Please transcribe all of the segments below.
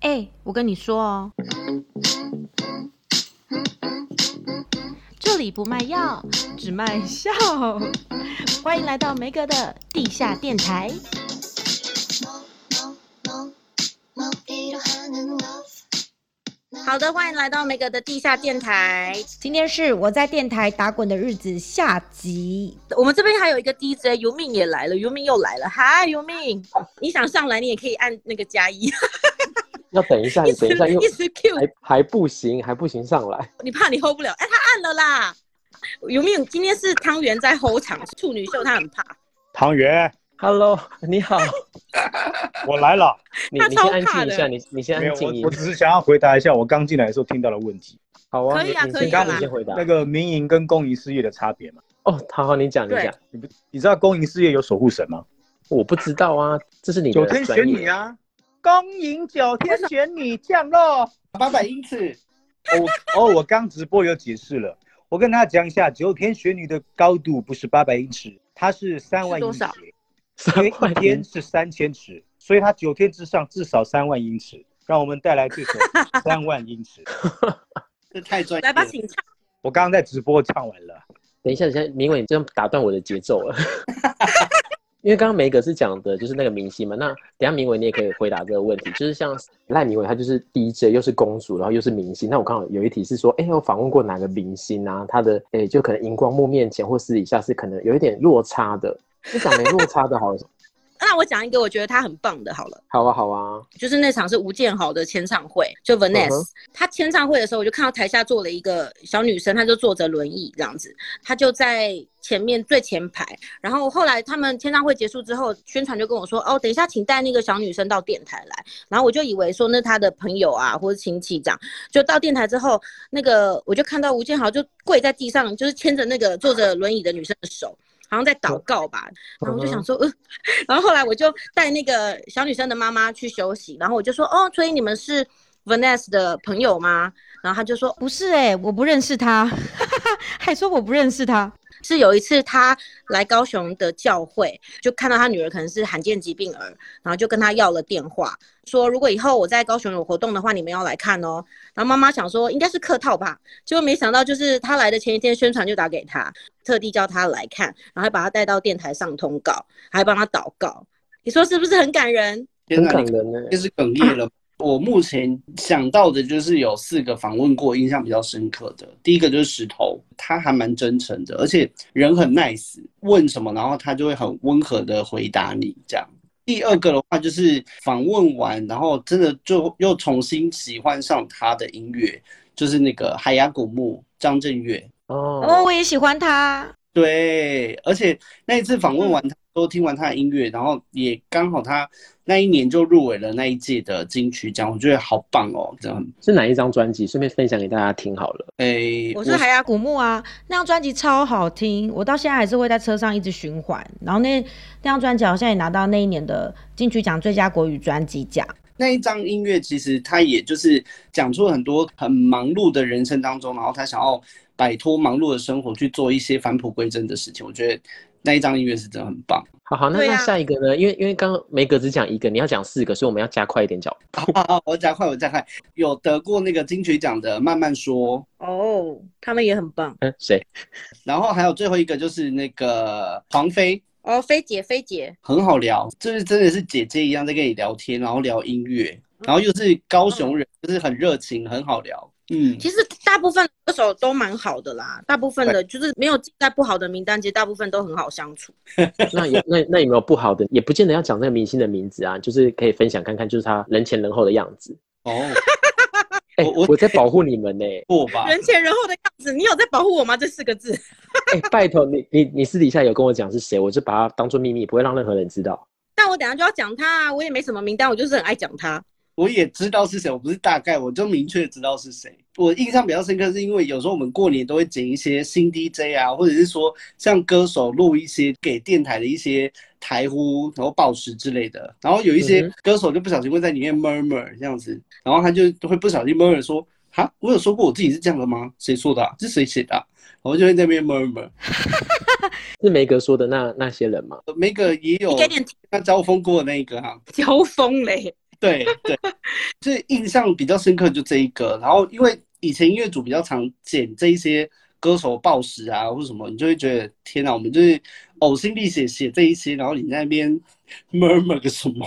哎、欸，我跟你说哦，这里不卖药，只卖笑。欢迎来到梅格的地下电台。好的，欢迎来到梅格的地下电台。今天是我在电台打滚的日子下集。我们这边还有一个 DJ 尤命也来了，尤命又来了。嗨，尤命，你想上来，你也可以按那个加一。要等一下，你等一下，因为一直 Q 还还不行，还不行上来。你怕你 hold 不了？哎，他按了啦。有没有？今天是汤圆在 hold 场，处女秀他很怕。汤圆，Hello，你好，我来了。你你先安静一下，你你先安静一下。我只是想要回答一下我刚进来的时候听到的问题。好啊，可以啊，可以啊。你先回答那个民营跟公营事业的差别嘛？哦，好好，你讲你讲。你不你知道公营事业有守护神吗？我不知道啊，这是你的九天玄女啊。公营九天玄女降落八百英尺。哦哦，我刚直播有解释了，我跟大家讲一下，九天玄女的高度不是八百英尺，它是三万英尺。因为一天是三千尺，所以它九天之上至少三万英尺。让我们带来这首 三万英尺。这太专业了。来吧，请唱。我刚刚在直播唱完了。等一下，等一下，明伟，你这样打断我的节奏了。因为刚刚梅格是讲的就是那个明星嘛，那等下明伟你也可以回答这个问题，就是像赖明伟他就是 DJ 又是公主，然后又是明星，那我刚好有一题是说，哎，我访问过哪个明星啊？他的哎就可能荧光幕面前或私底下是可能有一点落差的，是讲没落差的好。那我讲一个我觉得他很棒的，好了。好啊，好啊，就是那场是吴建豪的签唱会，就 Vanessa、uh-huh. 他签唱会的时候，我就看到台下坐了一个小女生，她就坐着轮椅这样子，她就在前面最前排。然后后来他们签唱会结束之后，宣传就跟我说，哦，等一下请带那个小女生到电台来。然后我就以为说那他的朋友啊或者亲戚这样，就到电台之后，那个我就看到吴建豪就跪在地上，就是牵着那个坐着轮椅的女生的手。好像在祷告吧，然后我就想说，嗯，然后后来我就带那个小女生的妈妈去休息，然后我就说，哦，所以你们是 Vanessa 的朋友吗？然后他就说，不是哎、欸，我不认识他，还说我不认识他。是有一次他来高雄的教会，就看到他女儿可能是罕见疾病儿，然后就跟他要了电话，说如果以后我在高雄有活动的话，你们要来看哦。然后妈妈想说应该是客套吧，结果没想到就是他来的前一天宣传就打给他，特地叫他来看，然后还把他带到电台上通告，还帮他祷告。你说是不是很感人？很感人呢，就是哽咽了。我目前想到的就是有四个访问过，印象比较深刻的。第一个就是石头，他还蛮真诚的，而且人很 nice，问什么然后他就会很温和的回答你这样。第二个的话就是访问完，然后真的就又重新喜欢上他的音乐，就是那个海牙古墓张震岳。哦，哦，我也喜欢他。对，而且那一次访问完他。嗯都听完他的音乐，然后也刚好他那一年就入围了那一届的金曲奖，我觉得好棒哦！这样是哪一张专辑？顺便分享给大家听好了。哎、欸，我是海牙古墓啊，那张专辑超好听，我到现在还是会在车上一直循环。然后那那张专辑好像也拿到那一年的金曲奖最佳国语专辑奖。那一张音乐其实他也就是讲出了很多很忙碌的人生当中，然后他想要摆脱忙碌的生活，去做一些返璞归真的事情。我觉得。那一张音乐是真的很棒。好好，那那下一个呢？啊、因为因为刚刚梅格只讲一个，你要讲四个，所以我们要加快一点脚步。好，好，我加快，我加快。有得过那个金曲奖的慢慢说哦，他们也很棒。嗯，谁？然后还有最后一个就是那个黄飞哦，飞姐，飞姐很好聊，就是真的是姐姐一样在跟你聊天，然后聊音乐，然后又是高雄人，嗯、就是很热情，很好聊。嗯，其实大部分歌手都蛮好的啦，大部分的就是没有在不好的名单，其实大部分都很好相处。那有那那有没有不好的？也不见得要讲那个明星的名字啊，就是可以分享看看，就是他人前人后的样子。哦，我我在保护你们呢、欸，不吧？人前人后的样子，你有在保护我吗？这四个字。哎、欸，拜托你你你私底下有跟我讲是谁，我就把它当做秘密，不会让任何人知道。但我等下就要讲他啊，我也没什么名单，我就是很爱讲他。我也知道是谁，我不是大概，我就明确知道是谁。我印象比较深刻，是因为有时候我们过年都会剪一些新 DJ 啊，或者是说像歌手录一些给电台的一些台呼，然后报时之类的。然后有一些歌手就不小心会在里面 murmur 这样子，然后他就会不小心 murmur 说：“哈，我有说过我自己是这样的吗？谁说的啊？是谁写的啊？”然后就会在那边 murmur。是梅格说的那那些人吗？梅格也有，那交锋过的那一个哈，交锋嘞。对对，所以 印象比较深刻就这一个。然后因为以前音乐组比较常剪这一些歌手暴食啊，或者什么，你就会觉得天哪，我们就是呕心沥血写这一些，然后你在那边 murmur 个什么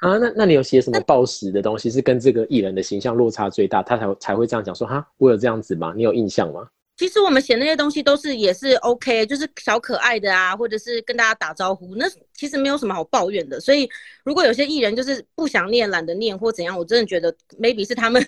啊？那那你有写什么暴食的东西是跟这个艺人的形象落差最大，他才才会这样讲说哈，我有这样子吗？你有印象吗？其实我们写那些东西都是也是 OK，就是小可爱的啊，或者是跟大家打招呼，那其实没有什么好抱怨的。所以如果有些艺人就是不想念、懒得念或怎样，我真的觉得 maybe 是他们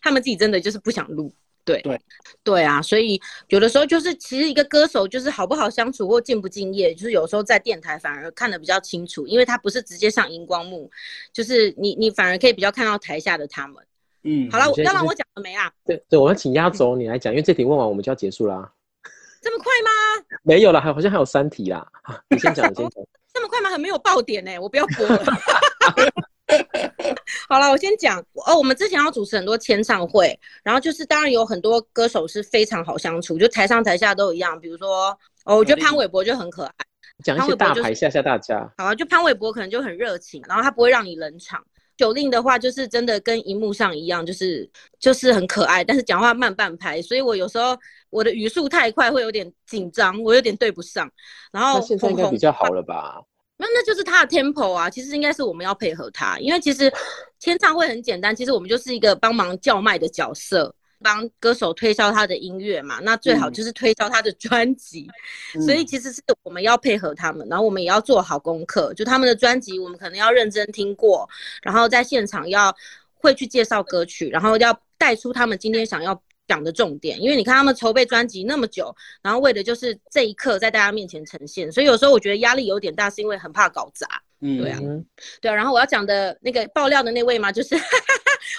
他们自己真的就是不想录。对对对啊，所以有的时候就是其实一个歌手就是好不好相处或敬不敬业，就是有时候在电台反而看得比较清楚，因为他不是直接上荧光幕，就是你你反而可以比较看到台下的他们。嗯，好了，要让我讲了没啊？对对，我要请压轴你来讲，因为这题问完我们就要结束啦。这么快吗？没有了，还好像还有三题啦。你先讲，你先讲。这么快吗？很没有爆点呢，我不要播了。好了，我先讲。哦，我们之前要主持很多签唱会，然后就是当然有很多歌手是非常好相处，就台上台下都一样。比如说，哦，我觉得潘玮柏就很可爱。讲一些大牌吓吓大家。好啊，就潘玮柏可能就很热情，然后他不会让你冷场。九令的话就是真的跟荧幕上一样，就是就是很可爱，但是讲话慢半拍，所以我有时候我的语速太快会有点紧张，我有点对不上。然后现在应该比较好了吧？那那就是他的 tempo 啊，其实应该是我们要配合他，因为其实签唱会很简单，其实我们就是一个帮忙叫卖的角色。帮歌手推销他的音乐嘛，那最好就是推销他的专辑，嗯、所以其实是我们要配合他们，然后我们也要做好功课，就他们的专辑我们可能要认真听过，然后在现场要会去介绍歌曲，然后要带出他们今天想要讲的重点，因为你看他们筹备专辑那么久，然后为的就是这一刻在大家面前呈现，所以有时候我觉得压力有点大，是因为很怕搞砸。嗯，对啊，对啊，然后我要讲的那个爆料的那位嘛，就是。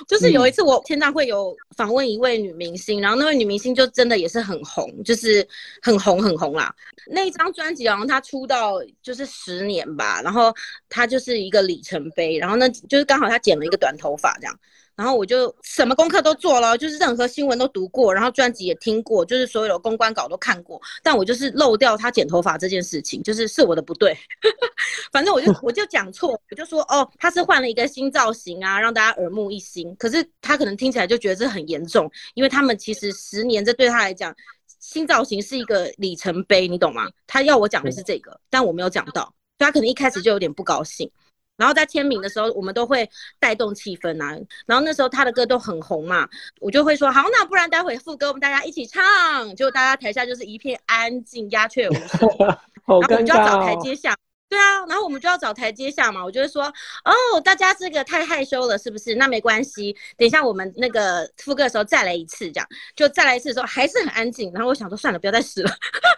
就是有一次我签唱会有访问一位女明星，然后那位女明星就真的也是很红，就是很红很红啦。那一张专辑好像她出道就是十年吧，然后她就是一个里程碑。然后呢，就是刚好她剪了一个短头发这样。然后我就什么功课都做了，就是任何新闻都读过，然后专辑也听过，就是所有的公关稿都看过，但我就是漏掉他剪头发这件事情，就是是我的不对。反正我就我就讲错，我就说哦，他是换了一个新造型啊，让大家耳目一新。可是他可能听起来就觉得这很严重，因为他们其实十年这对他来讲，新造型是一个里程碑，你懂吗？他要我讲的是这个，但我没有讲到，所以他可能一开始就有点不高兴。然后在签名的时候，我们都会带动气氛啊。然后那时候他的歌都很红嘛，我就会说好，那不然待会副歌我们大家一起唱。结果大家台下就是一片安静，鸦雀无声。然后我们就要找台阶下。对啊，然后我们就要找台阶下嘛。我就会说，哦，大家这个太害羞了，是不是？那没关系，等一下我们那个副歌的时候再来一次，这样就再来一次的时候还是很安静。然后我想说，算了，不要再试了。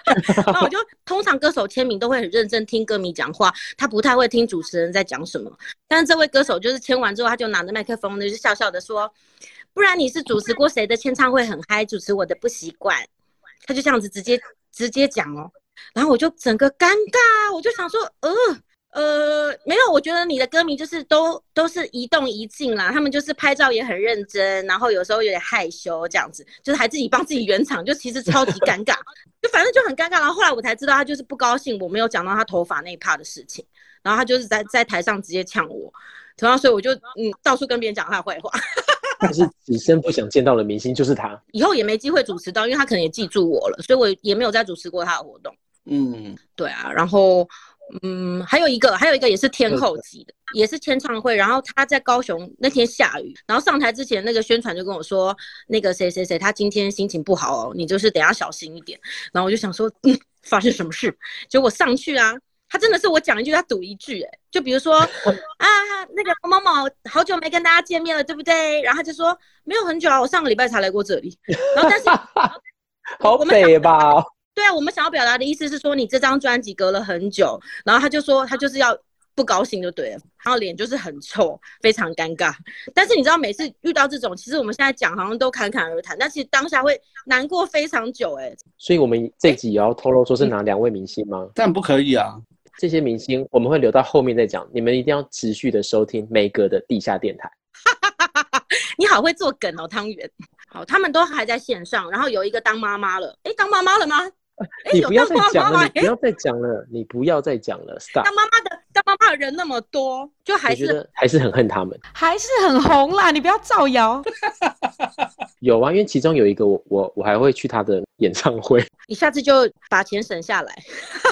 然后我就通常歌手签名都会很认真听歌迷讲话，他不太会听主持人在讲什么。但是这位歌手就是签完之后，他就拿着麦克风，就笑笑的说，不然你是主持过谁的签唱会很嗨？主持我的不习惯。他就这样子直接直接讲哦。然后我就整个尴尬，我就想说，呃呃，没有，我觉得你的歌迷就是都都是一动一静啦，他们就是拍照也很认真，然后有时候有点害羞这样子，就是还自己帮自己圆场，就其实超级尴尬，就反正就很尴尬。然后后来我才知道，他就是不高兴我没有讲到他头发那一趴的事情，然后他就是在在台上直接呛我，然后所以我就嗯到处跟别人讲他坏话。但是此生不想见到的明星就是他，以后也没机会主持到，因为他可能也记住我了，所以我也没有再主持过他的活动。嗯，对啊，然后，嗯，还有一个，还有一个也是天后级的，也是签唱会。然后他在高雄那天下雨，然后上台之前那个宣传就跟我说，那个谁谁谁他今天心情不好哦，你就是等下小心一点。然后我就想说，嗯，发生什么事？结果上去啊，他真的是我讲一句他赌一句，哎，就比如说 啊，那个某某某好久没跟大家见面了，对不对？然后他就说没有很久啊，我上个礼拜才来过这里。然后但是 好美吧。对啊，我们想要表达的意思是说，你这张专辑隔了很久，然后他就说他就是要不高兴就对了，然后脸就是很臭，非常尴尬。但是你知道，每次遇到这种，其实我们现在讲好像都侃侃而谈，但其实当下会难过非常久哎。所以我们这集也要透露说是哪两位明星吗？但不可以啊，这些明星我们会留到后面再讲，你们一定要持续的收听梅格的地下电台。你好会做梗哦，汤圆。好，他们都还在线上，然后有一个当妈妈了，哎，当妈妈了吗？你不要再讲了，你不要再讲了，你不要再讲了。Stop。当妈妈的，当妈妈的人那么多，就还是还是很恨他们，还是很红啦。你不要造谣。有啊，因为其中有一个我我我还会去他的演唱会。你下次就把钱省下来。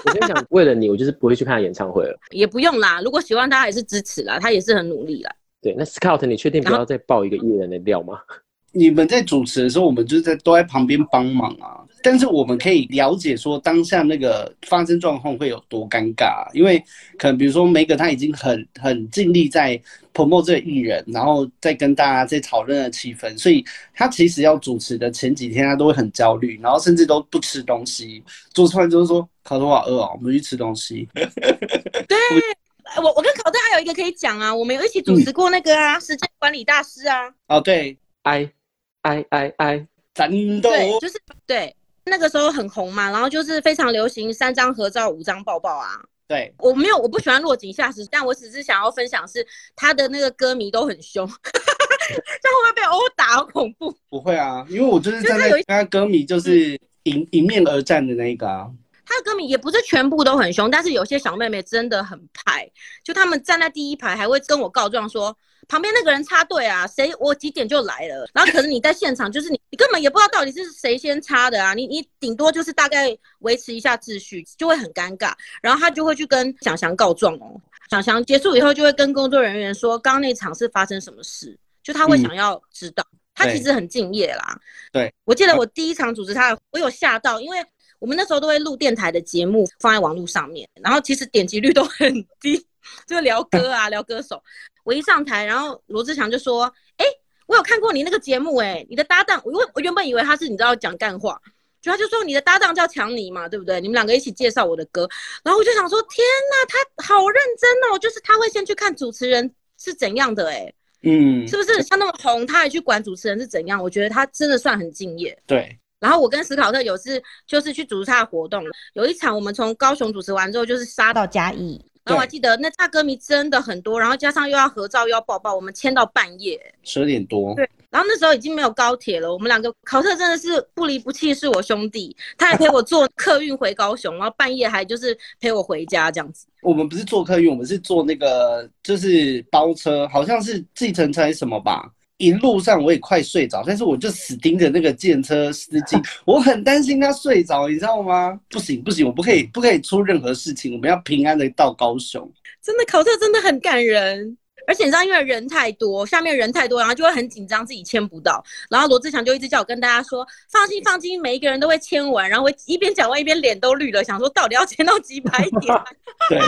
我跟你讲，为了你，我就是不会去看他演唱会了。也不用啦，如果喜欢他，还是支持啦，他也是很努力啦。对，那 Scout，你确定不要再爆一个艺人的料吗？你们在主持的时候，我们就是在都在旁边帮忙啊。但是我们可以了解说当下那个发生状况会有多尴尬，因为可能比如说梅格他已经很很尽力在 promote 这个艺人，然后再跟大家在讨论的气氛，所以他其实要主持的前几天他都会很焦虑，然后甚至都不吃东西，做出来就是说考特瓦饿哦，我们去吃东西。对，我我跟考 特还有一个可以讲啊，我们有一起主持过那个啊，时间管理大师啊。哦，对，哎。哎哎哎，战斗！对，就是对，那个时候很红嘛，然后就是非常流行三张合照、五张抱抱啊。对，我没有，我不喜欢落井下石，但我只是想要分享是他的那个歌迷都很凶，这样会不会被殴打？好恐怖！不会啊，因为我就是在那他歌迷就是迎迎面而战的那个啊。他的歌迷也不是全部都很凶，但是有些小妹妹真的很派，就他们站在第一排还会跟我告状说。旁边那个人插队啊，谁我几点就来了，然后可是你在现场，就是你你根本也不知道到底是谁先插的啊，你你顶多就是大概维持一下秩序，就会很尴尬，然后他就会去跟蒋翔告状哦，蒋翔结束以后就会跟工作人员说，刚刚那场是发生什么事，就他会想要知道，嗯、他其实很敬业啦。对，我记得我第一场主持他，我有吓到，因为我们那时候都会录电台的节目放在网络上面，然后其实点击率都很低，就聊歌啊，聊歌手。我一上台，然后罗志祥就说：“哎、欸，我有看过你那个节目、欸，哎，你的搭档，我我原本以为他是你知道讲干话，就他就说你的搭档叫强尼嘛，对不对？你们两个一起介绍我的歌，然后我就想说，天哪，他好认真哦，就是他会先去看主持人是怎样的、欸，哎，嗯，是不是像那么红，他还去管主持人是怎样？我觉得他真的算很敬业。对，然后我跟史考特有次就是去主持他的活动，有一场我们从高雄主持完之后，就是杀到嘉义。”然后我还记得那大歌迷真的很多，然后加上又要合照又要抱抱，我们签到半夜十二点多。对，然后那时候已经没有高铁了，我们两个考特真的是不离不弃，是我兄弟，他还陪我坐客运回高雄，然后半夜还就是陪我回家这样子。我们不是坐客运，我们是坐那个就是包车，好像是计程车还是什么吧。一路上我也快睡着，但是我就死盯着那个计程车司机，我很担心他睡着，你知道吗？不行不行，我不可以不可以出任何事情，我们要平安的到高雄。真的考特真的很感人，而且你知道，因为人太多，下面人太多，然后就会很紧张，自己签不到。然后罗志祥就一直叫我跟大家说，放心放心，每一个人都会签完。然后我一边讲完一边脸都绿了，想说到底要签到几百点？对。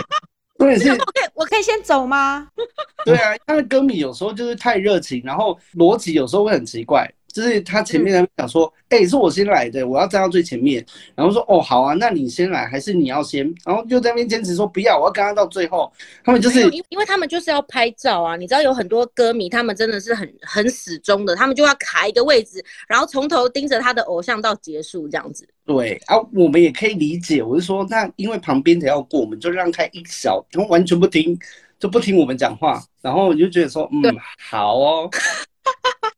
对，是，我可以，我可以先走吗？对啊，他的歌迷有时候就是太热情，然后逻辑有时候会很奇怪。就是他前面在讲说，哎、嗯欸，是我先来的，我要站到最前面。然后说，哦，好啊，那你先来，还是你要先？然后就在那边坚持说不要，我要跟他到最后。他们就是因因为他们就是要拍照啊，你知道有很多歌迷，他们真的是很很始终的，他们就要卡一个位置，然后从头盯着他的偶像到结束这样子。对啊，我们也可以理解。我是说，那因为旁边的要过，我们就让开一小，他们完全不听，就不听我们讲话。然后我就觉得说，嗯，好哦。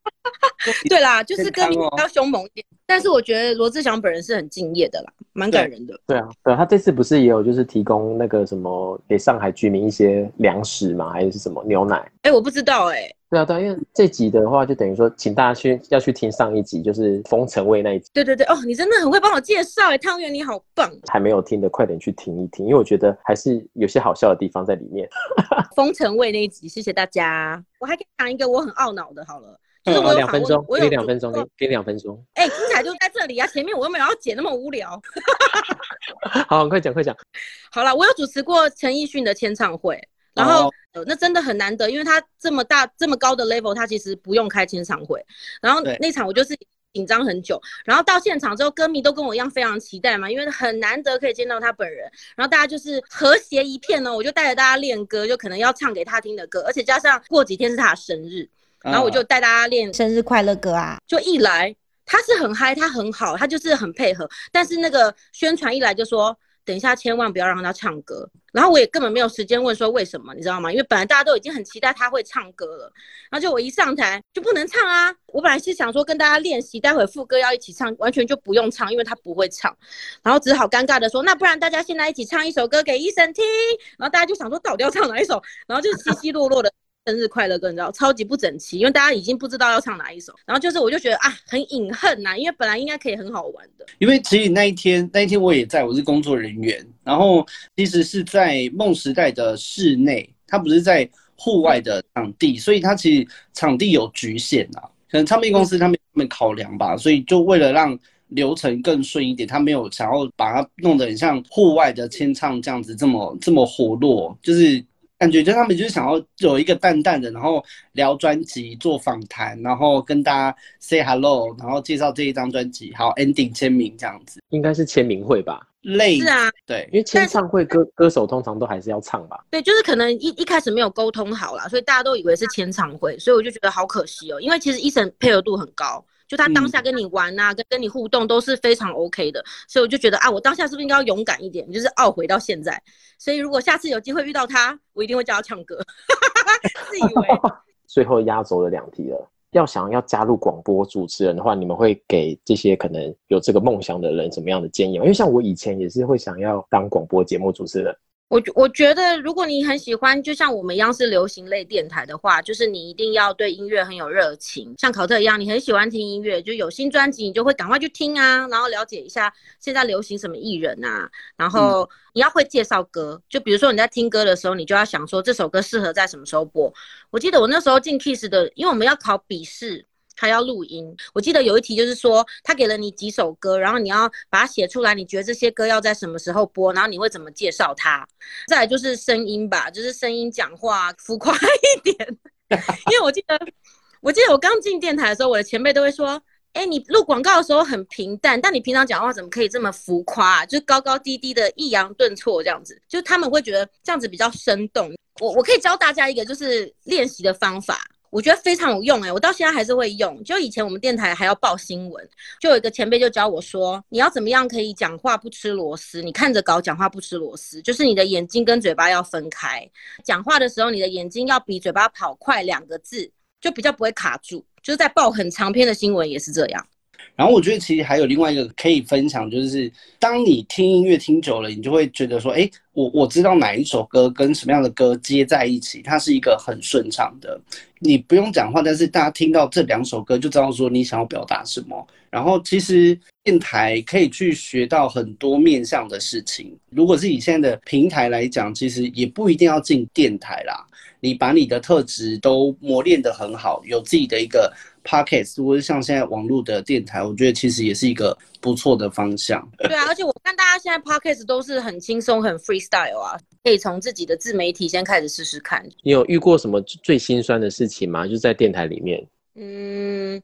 对啦，就是歌名比较凶猛一点，但是我觉得罗志祥本人是很敬业的啦，蛮感人的。对啊，对啊，他这次不是也有就是提供那个什么给上海居民一些粮食嘛？还是什么牛奶？哎、欸，我不知道哎、欸。对啊，对，因为这集的话就等于说，请大家去要去听上一集，就是风尘味那一集。对对对，哦，你真的很会帮我介绍哎，汤圆你好棒。还没有听的，快点去听一听，因为我觉得还是有些好笑的地方在里面。风尘味那一集，谢谢大家。我还可以讲一个我很懊恼的，好了。就是我两分钟，我有两分钟，给给两分钟。哎、欸，精彩就在这里啊！前面我又没有要剪那么无聊。好，快讲快讲。好了，我有主持过陈奕迅的签唱会，然后、哦、那真的很难得，因为他这么大这么高的 level，他其实不用开签唱会。然后那场我就是紧张很久，然后到现场之后，歌迷都跟我一样非常期待嘛，因为很难得可以见到他本人。然后大家就是和谐一片呢，我就带着大家练歌，就可能要唱给他听的歌，而且加上过几天是他的生日。然后我就带大家练生日快乐歌啊！就一来他是很嗨，他很好，他就是很配合。但是那个宣传一来就说等一下千万不要让他唱歌。然后我也根本没有时间问说为什么，你知道吗？因为本来大家都已经很期待他会唱歌了，然后就我一上台就不能唱啊。我本来是想说跟大家练习，待会副歌要一起唱，完全就不用唱，因为他不会唱。然后只好尴尬的说，那不然大家现在一起唱一首歌给 Eason 听。然后大家就想说到底要唱哪一首，然后就稀稀落落的。生日快乐歌，你知道超级不整齐，因为大家已经不知道要唱哪一首。然后就是，我就觉得啊，很隐恨呐，因为本来应该可以很好玩的。因为其实那一天，那一天我也在，我是工作人员。然后其实是在梦时代的室内，它不是在户外的场地，所以它其实场地有局限啊。可能唱片公司他们他们考量吧，所以就为了让流程更顺一点，他没有想要把它弄得很像户外的签唱这样子这么这么活络，就是。感觉就他们就是想要有一个淡淡的，然后聊专辑、做访谈，然后跟大家 say hello，然后介绍这一张专辑，好 ending 签名这样子，应该是签名会吧？累是啊，对，因为签唱会歌歌手通常都还是要唱吧？对，就是可能一一开始没有沟通好啦，所以大家都以为是签唱会，所以我就觉得好可惜哦，因为其实 Eason 配合度很高。就他当下跟你玩啊，嗯、跟跟你互动都是非常 OK 的，所以我就觉得啊，我当下是不是应该要勇敢一点，就是懊悔到现在。所以如果下次有机会遇到他，我一定会叫他唱歌。自以为。最后压轴的两题了，要想要加入广播主持人的话，你们会给这些可能有这个梦想的人什么样的建议？因为像我以前也是会想要当广播节目主持人。我我觉得，如果你很喜欢，就像我们一样是流行类电台的话，就是你一定要对音乐很有热情，像考特一样，你很喜欢听音乐，就有新专辑，你就会赶快去听啊，然后了解一下现在流行什么艺人啊，然后你要会介绍歌，就比如说你在听歌的时候，你就要想说这首歌适合在什么时候播。我记得我那时候进 Kiss 的，因为我们要考笔试。他要录音，我记得有一题就是说，他给了你几首歌，然后你要把它写出来，你觉得这些歌要在什么时候播，然后你会怎么介绍它？再来就是声音吧，就是声音讲话浮夸一点，因为我记得，我记得我刚进电台的时候，我的前辈都会说，哎，你录广告的时候很平淡，但你平常讲话怎么可以这么浮夸？就是高高低低的抑扬顿挫这样子，就他们会觉得这样子比较生动。我我可以教大家一个就是练习的方法。我觉得非常有用哎、我到现在还是会用。就以前我们电台还要报新闻，就有一个前辈就教我说，你要怎么样可以讲话不吃螺丝？你看着稿讲话不吃螺丝，就是你的眼睛跟嘴巴要分开。讲话的时候，你的眼睛要比嘴巴跑快两个字，就比较不会卡住。就是在报很长篇的新闻也是这样。然后我觉得其实还有另外一个可以分享，就是当你听音乐听久了，你就会觉得说，哎，我我知道哪一首歌跟什么样的歌接在一起，它是一个很顺畅的。你不用讲话，但是大家听到这两首歌就知道说你想要表达什么。然后其实电台可以去学到很多面向的事情。如果是以现在的平台来讲，其实也不一定要进电台啦。你把你的特质都磨练得很好，有自己的一个 podcast，或者像现在网络的电台，我觉得其实也是一个不错的方向。对啊，而且我看大家现在 podcast 都是很轻松、很 freestyle 啊，可以从自己的自媒体先开始试试看。你有遇过什么最心酸的事情吗？就是在电台里面。嗯。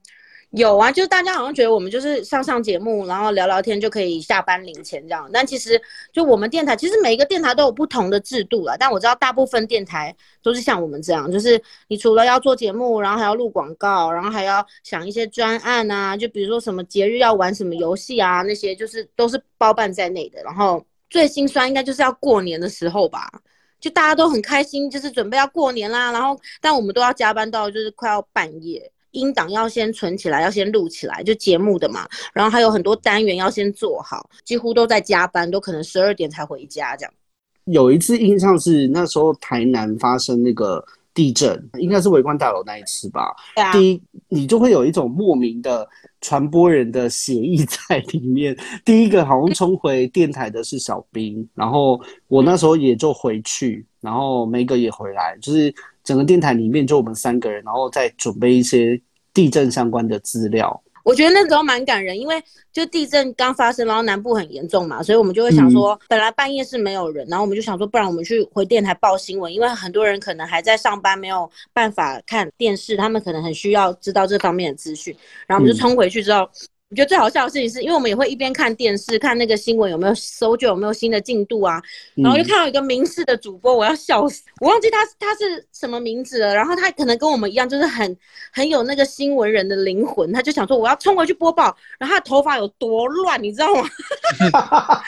有啊，就是大家好像觉得我们就是上上节目，然后聊聊天就可以下班领钱这样。但其实就我们电台，其实每一个电台都有不同的制度啦。但我知道大部分电台都是像我们这样，就是你除了要做节目，然后还要录广告，然后还要想一些专案啊，就比如说什么节日要玩什么游戏啊，那些就是都是包办在内的。然后最心酸应该就是要过年的时候吧，就大家都很开心，就是准备要过年啦。然后但我们都要加班到就是快要半夜。音档要先存起来，要先录起来，就节目的嘛。然后还有很多单元要先做好，几乎都在加班，都可能十二点才回家这样。有一次印象是那时候台南发生那个地震，应该是维冠大楼那一次吧。对啊。第一，你就会有一种莫名的传播人的血意在里面。第一个好像冲回电台的是小兵，然后我那时候也就回去，然后梅哥也回来，就是。整个电台里面就我们三个人，然后再准备一些地震相关的资料。我觉得那时候蛮感人，因为就地震刚发生，然后南部很严重嘛，所以我们就会想说，本来半夜是没有人，然后我们就想说，不然我们去回电台报新闻，因为很多人可能还在上班，没有办法看电视，他们可能很需要知道这方面的资讯，然后我们就冲回去之后。我觉得最好笑的事情是，因为我们也会一边看电视，看那个新闻有没有搜救，有没有新的进度啊。然后就看到一个民视的主播，我要笑死，我忘记他他是什么名字了。然后他可能跟我们一样，就是很很有那个新闻人的灵魂，他就想说我要冲回去播报。然后他的头发有多乱，你知道吗？他 看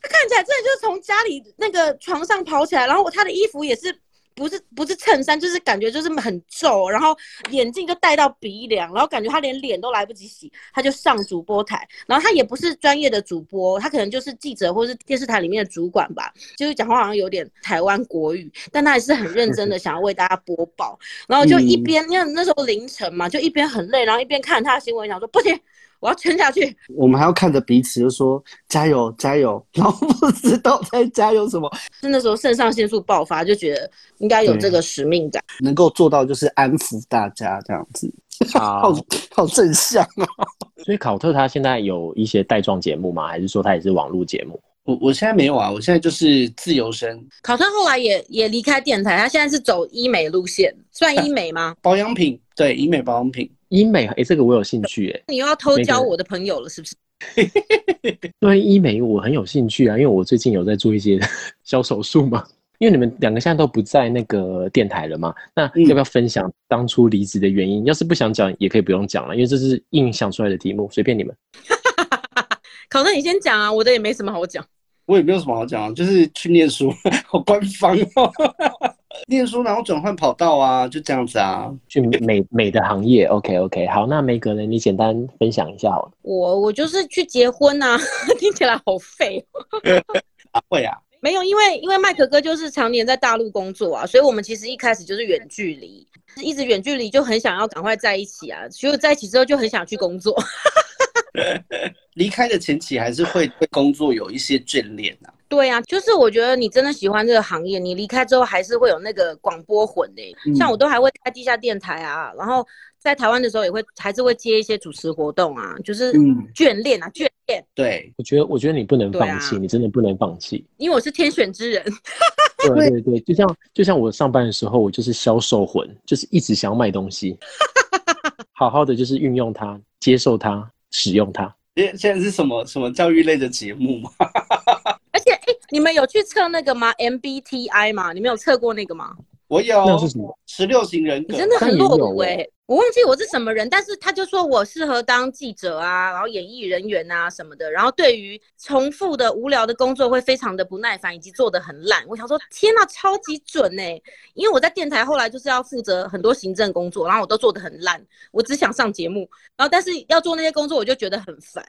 看起来真的就是从家里那个床上跑起来，然后他的衣服也是。不是不是衬衫，就是感觉就是很皱，然后眼镜就戴到鼻梁，然后感觉他连脸都来不及洗，他就上主播台，然后他也不是专业的主播，他可能就是记者或是电视台里面的主管吧，就是讲话好像有点台湾国语，但他还是很认真的 想要为大家播报，然后就一边因为那时候凌晨嘛，就一边很累，然后一边看他的新闻，想说不行。我要撑下去，我们还要看着彼此，就说加油加油，然后不知道在加油什么。是那时候肾上腺素爆发，就觉得应该有这个使命感，能够做到就是安抚大家这样子，好 好，好正向啊。所以考特他现在有一些带状节目吗？还是说他也是网络节目？我我现在没有啊，我现在就是自由身。考特后来也也离开电台，他现在是走医美路线，算医美吗？保养品，对，医美保养品。医美，哎、欸，这个我有兴趣，哎，你又要偷教我的朋友了，是不是？对，医美我很有兴趣啊，因为我最近有在做一些 小手术嘛。因为你们两个现在都不在那个电台了嘛，那要不要分享当初离职的原因？嗯、要是不想讲，也可以不用讲了，因为这是硬想出来的题目，随便你们。考生，你先讲啊，我的也没什么好讲。我也没有什么好讲，就是去念书，好官方哦。念书然后转换跑道啊，就这样子啊，去美美的行业。OK OK，好，那梅格呢？你简单分享一下好了。我我就是去结婚啊，听起来好废。啊会啊，没有，因为因为麦克哥就是常年在大陆工作啊，所以我们其实一开始就是远距离，一直远距离就很想要赶快在一起啊，所以在一起之后就很想去工作。离开的前期还是会对工作有一些眷恋啊。对啊，就是我觉得你真的喜欢这个行业，你离开之后还是会有那个广播魂的、欸。嗯、像我都还会开地下电台啊，然后在台湾的时候也会还是会接一些主持活动啊，就是眷恋啊，眷恋。对，我觉得我觉得你不能放弃，啊、你真的不能放弃，因为我是天选之人。对对对，就像就像我上班的时候，我就是销售魂，就是一直想要卖东西，好好的就是运用它，接受它。使用它。现现在是什么什么教育类的节目吗？哎、欸，你们有去测那个吗？MBTI 吗？你们有测过那个吗？我有。那是什么？十六型人格。你真的很落伍哎。我忘记我是什么人，但是他就说我适合当记者啊，然后演艺人员啊什么的，然后对于重复的无聊的工作会非常的不耐烦，以及做的很烂。我想说，天呐，超级准哎！因为我在电台后来就是要负责很多行政工作，然后我都做的很烂，我只想上节目，然后但是要做那些工作，我就觉得很烦。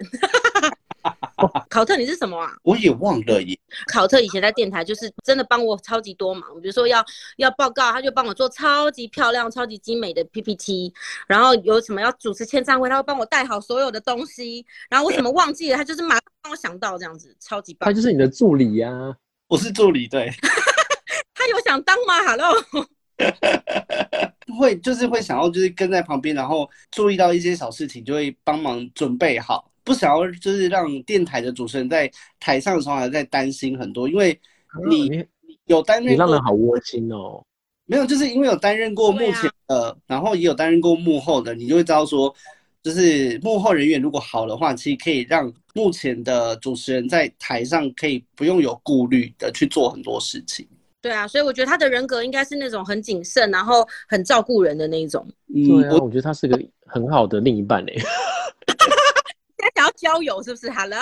哦、考特，你是什么啊？我也忘了耶。考特以前在电台就是真的帮我超级多忙，比如说要要报告，他就帮我做超级漂亮、超级精美的 PPT。然后有什么要主持签唱会，他会帮我带好所有的东西。然后我怎么忘记了，他就是马上帮我想到这样子，超级棒。他就是你的助理呀、啊，我是助理，对。他有想当吗？Hello，会就是会想要就是跟在旁边，然后注意到一些小事情，就会帮忙准备好。不想要就是让电台的主持人在台上的时候还在担心很多，因为你有担任，你让人好窝心哦。没有，就是因为有担任过幕前的，啊、然后也有担任过幕后的，你就会知道说，就是幕后人员如果好的话，其实可以让目前的主持人在台上可以不用有顾虑的去做很多事情。对啊，所以我觉得他的人格应该是那种很谨慎，然后很照顾人的那一种。嗯，对啊，我觉得他是个很好的另一半 诶。想要交友是不是？Hello，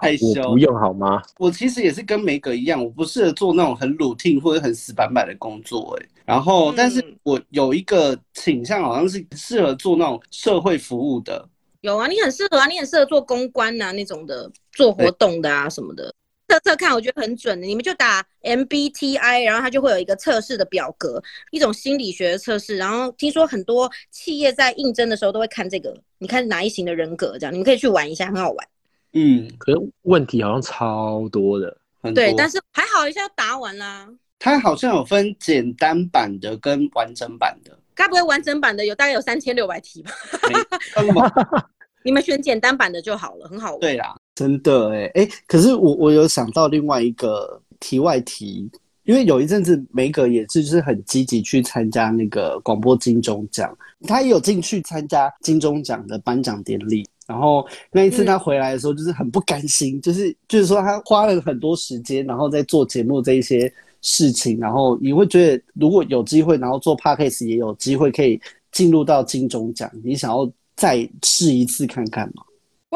害羞，我不用好吗？我其实也是跟梅格一样，我不适合做那种很 routine 或者很死板板的工作哎。然后，但是我有一个倾向，好像是适合做那种社会服务的。有啊，你很适合啊，你很适合做公关啊那种的，做活动的啊什么的。测测看，我觉得很准的。你们就打 MBTI，然后它就会有一个测试的表格，一种心理学的测试。然后听说很多企业在应征的时候都会看这个，你看哪一型的人格这样，你们可以去玩一下，很好玩。嗯，可是问题好像超多的。对，但是还好一下答完啦。它好像有分简单版的跟完整版的，该不会完整版的有大概有三千六百题吧？你们选简单版的就好了，很好玩。对啦。真的哎哎，可是我我有想到另外一个题外题，因为有一阵子梅格也是就是很积极去参加那个广播金钟奖，他也有进去参加金钟奖的颁奖典礼。然后那一次他回来的时候，就是很不甘心，嗯、就是就是说他花了很多时间，然后在做节目这一些事情，然后你会觉得如果有机会，然后做 Podcast 也有机会可以进入到金钟奖，你想要再试一次看看吗？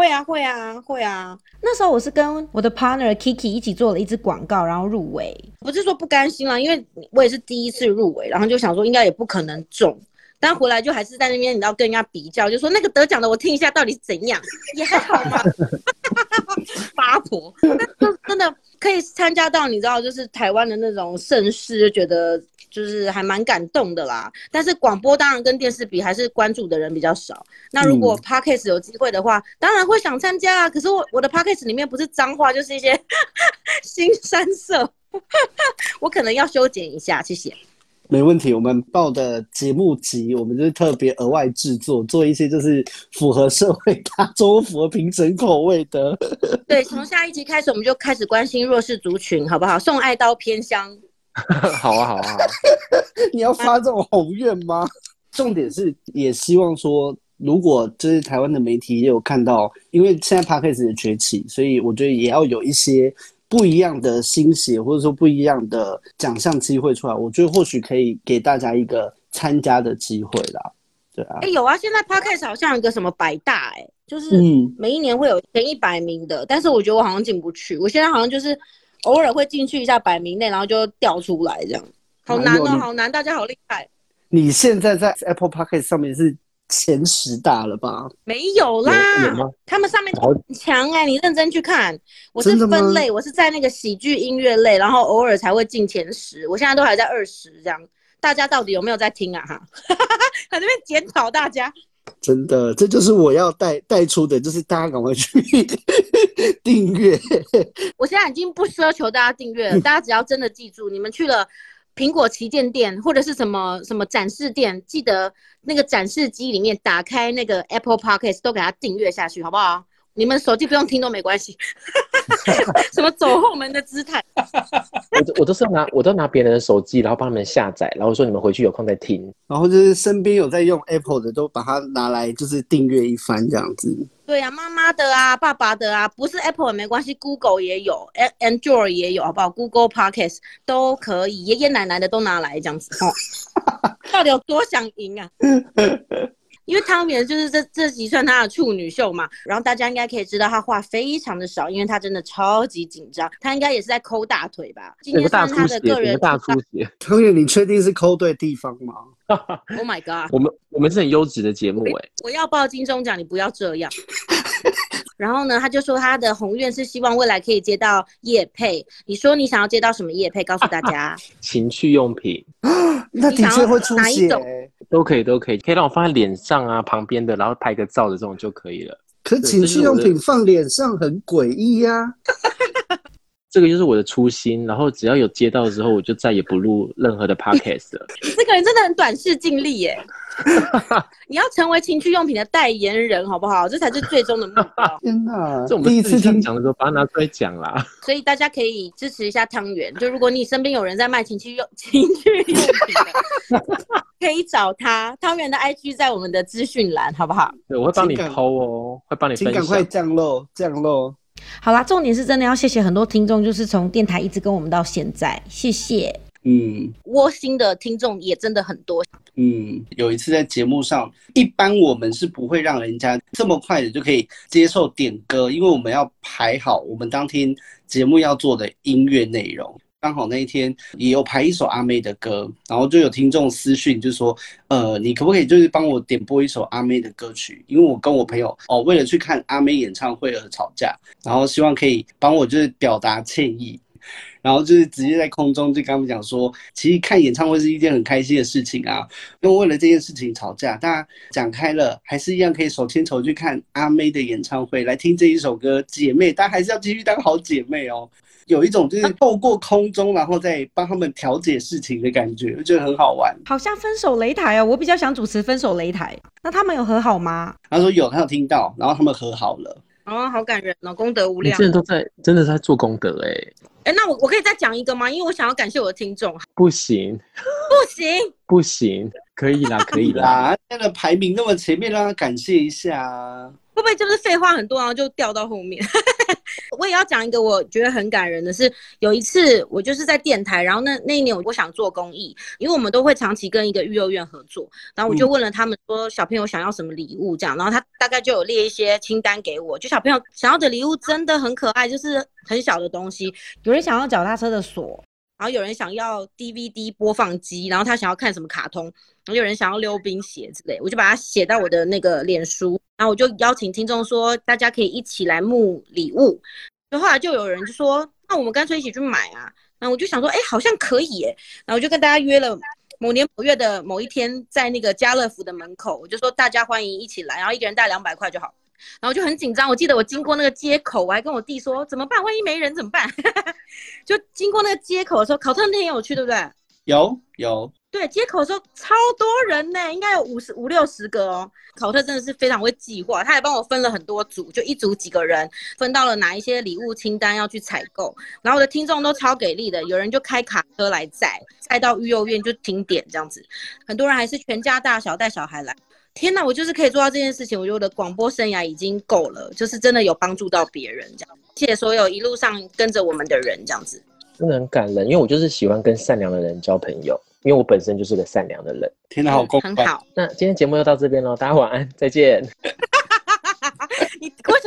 会啊，会啊，会啊。那时候我是跟我的 partner Kiki 一起做了一支广告，然后入围。不是说不甘心啦，因为我也是第一次入围，然后就想说应该也不可能中，但回来就还是在那边，你知道跟人家比较，就说那个得奖的我听一下到底是怎样，也还好嘛。八婆，真的可以参加到，你知道，就是台湾的那种盛世，就觉得。就是还蛮感动的啦，但是广播当然跟电视比，还是关注的人比较少。那如果 Podcast 有机会的话，嗯、当然会想参加啊。可是我我的 Podcast 里面不是脏话，就是一些 新三色，我可能要修剪一下。谢谢。没问题，我们报的节目集，我们就是特别额外制作，做一些就是符合社会大众、符合评审口味的。对，从下一集开始，我们就开始关心弱势族群，好不好？送爱刀偏乡。好啊，好啊，好啊！你要发这种宏愿吗？重点是也希望说，如果就是台湾的媒体也有看到，因为现在 Podcast 的崛起，所以我觉得也要有一些不一样的新血，或者说不一样的奖项机会出来。我觉得或许可以给大家一个参加的机会啦。对啊，哎、欸，有啊，现在 Podcast 好像有一个什么百大、欸，哎，就是每一年会有前一百名的，嗯、但是我觉得我好像进不去。我现在好像就是。偶尔会进去一下百名内，然后就掉出来，这样好难哦，好难！大家好厉害。你现在在 Apple Podcast 上面是前十大了吧？没有啦，他们上面很强哎，你认真去看。我是分类，我是在那个喜剧音乐类，然后偶尔才会进前十。我现在都还在二十这样，大家到底有没有在听啊？哈，在这边检讨大家。真的，这就是我要带带出的，就是大家赶快去订阅。我现在已经不奢求大家订阅了，大家只要真的记住，你们去了苹果旗舰店或者是什么什么展示店，记得那个展示机里面打开那个 Apple Podcast，都给它订阅下去，好不好？你们手机不用听都没关系，什么走后门的姿态？我我都是拿我都拿别人的手机，然后帮他们下载，然后说你们回去有空再听。然后就是身边有在用 Apple 的，都把它拿来就是订阅一番这样子。对呀、啊，妈妈的啊，爸爸的啊，不是 Apple 也没关系，Google 也有，Android 也有，好不好？Google Podcast 都可以，爷爷奶奶的都拿来这样子。哦、到底有多想赢啊？因为汤圆就是这这集算他的处女秀嘛，然后大家应该可以知道他话非常的少，因为他真的超级紧张，他应该也是在抠大腿吧？今天算他的个人大出血。汤圆，你确定是抠对地方吗？Oh my god！我们我们是很优质的节目哎、欸，我要报金钟奖，你不要这样。然后呢，他就说他的宏愿是希望未来可以接到业配。你说你想要接到什么业配？告诉大家。情趣用品。那的确会出现。都可以，都可以，可以让我放在脸上啊，旁边的，然后拍个照的这种就可以了。可情趣用品放脸上很诡异呀。这个就是我的初心，然后只要有接到之后，我就再也不录任何的 podcast 了。这个人真的很短视近利耶！你要成为情趣用品的代言人，好不好？这才是最终的目标。天哪！这我们第一次听讲的时候，把它拿出来讲啦。所以大家可以支持一下汤圆。就如果你身边有人在卖情趣用情趣用品的，可以找他。汤圆的 IG 在我们的资讯栏，好不好？对，我会帮你 PO 哦，会帮你分享。请赶快降落，降落。好啦，重点是真的要谢谢很多听众，就是从电台一直跟我们到现在，谢谢。嗯，窝心的听众也真的很多。嗯，有一次在节目上，一般我们是不会让人家这么快的就可以接受点歌，因为我们要排好我们当天节目要做的音乐内容。刚好那一天也有排一首阿妹的歌，然后就有听众私讯就说，呃，你可不可以就是帮我点播一首阿妹的歌曲？因为我跟我朋友哦，为了去看阿妹演唱会而吵架，然后希望可以帮我就是表达歉意，然后就是直接在空中就跟他们讲说，其实看演唱会是一件很开心的事情啊，因为为了这件事情吵架，大家讲开了，还是一样可以手牵手去看阿妹的演唱会，来听这一首歌，姐妹，大家还是要继续当好姐妹哦。有一种就是透过空中，然后再帮他们调解事情的感觉，我觉得很好玩。好像分手擂台哦，我比较想主持分手擂台。那他们有和好吗？他说有，他有听到，然后他们和好了。哦，好感人哦，功德无量。你真的都在，真的在做功德哎。哎，那我我可以再讲一个吗？因为我想要感谢我的听众。不行，不行，不行，可以啦，可以啦。那个排名那么前面，让他感谢一下。会不会就是废话很多，然后就掉到后面？我也要讲一个我觉得很感人的是，有一次我就是在电台，然后那那一年我想做公益，因为我们都会长期跟一个育幼院合作，然后我就问了他们说小朋友想要什么礼物这样，然后他大概就有列一些清单给我，就小朋友想要的礼物真的很可爱，就是很小的东西，有人想要脚踏车的锁。然后有人想要 DVD 播放机，然后他想要看什么卡通，然后有人想要溜冰鞋之类，我就把它写到我的那个脸书，然后我就邀请听众说，大家可以一起来募礼物。就后来就有人就说，那我们干脆一起去买啊。那我就想说，哎，好像可以耶。然后我就跟大家约了某年某月的某一天，在那个家乐福的门口，我就说大家欢迎一起来，然后一个人带两百块就好。然后就很紧张，我记得我经过那个街口，我还跟我弟说怎么办？万一没人怎么办？就经过那个街口的时候，考特那天有去对不对？有有。对，街口的时候超多人呢，应该有五十五六十个哦。考特真的是非常会计划，他还帮我分了很多组，就一组几个人，分到了哪一些礼物清单要去采购。然后我的听众都超给力的，有人就开卡车来载，载到育幼院就停点这样子。很多人还是全家大小带小孩来。天哪，我就是可以做到这件事情，我觉得我的广播生涯已经够了，就是真的有帮助到别人这样。谢谢所有一路上跟着我们的人，这样子真的很感人，因为我就是喜欢跟善良的人交朋友，因为我本身就是个善良的人。天哪，好够很好。那今天节目就到这边喽，大家晚安，再见。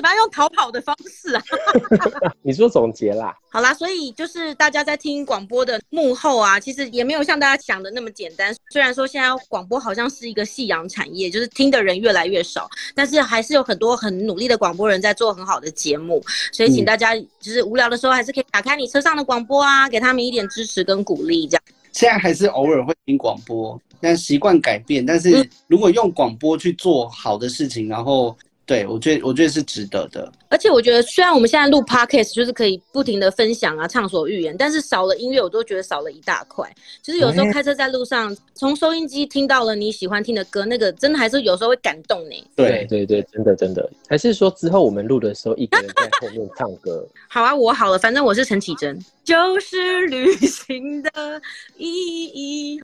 你为什么要用逃跑的方式啊？你说总结啦。好啦，所以就是大家在听广播的幕后啊，其实也没有像大家想的那么简单。虽然说现在广播好像是一个夕阳产业，就是听的人越来越少，但是还是有很多很努力的广播人在做很好的节目。所以请大家就是无聊的时候，还是可以打开你车上的广播啊，给他们一点支持跟鼓励。这样现在还是偶尔会听广播，但习惯改变。但是如果用广播去做好的事情，然后。对，我觉得我觉得是值得的。而且我觉得，虽然我们现在录 podcast 就是可以不停的分享啊，畅所欲言，但是少了音乐，我都觉得少了一大块。就是有时候开车在路上，从收音机听到了你喜欢听的歌，那个真的还是有时候会感动呢。对对对，真的真的。还是说之后我们录的时候，一个人在后面唱歌？好啊，我好了，反正我是陈绮贞，就是旅行的意义。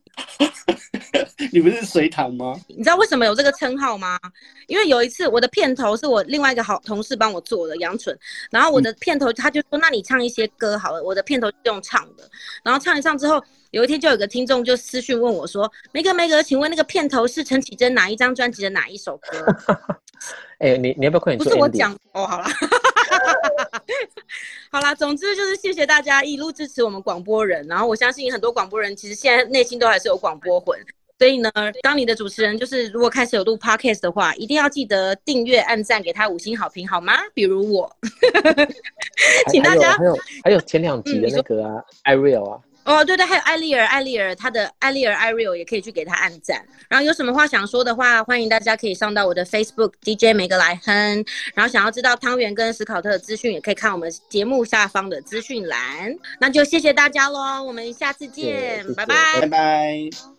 你不是隋唐吗？你知道为什么有这个称号吗？因为有一次我的片头是我另外一个好同事帮我做的杨纯，然后我的片头他就说，那你唱一些歌好了，我的片头就用唱的，然后唱一唱之后，有一天就有个听众就私讯问我说，梅哥梅哥，请问那个片头是陈绮贞哪一张专辑的哪一首歌？哎、欸，你你要不要快点？不是我讲哦，好了，好啦，总之就是谢谢大家一路支持我们广播人，然后我相信很多广播人其实现在内心都还是有广播魂。所以呢，当你的主持人就是如果开始有录 podcast 的话，一定要记得订阅、按赞、给他五星好评，好吗？比如我，请大家还有还有前两集的那个啊，艾瑞尔啊，哦对对，还有艾丽尔，艾丽尔他的艾丽尔艾瑞尔也可以去给他按赞。然后有什么话想说的话，欢迎大家可以上到我的 Facebook DJ 梅格来哼。然后想要知道汤圆跟史考特的资讯，也可以看我们节目下方的资讯栏。那就谢谢大家喽，我们下次见，谢谢谢谢拜拜，拜拜。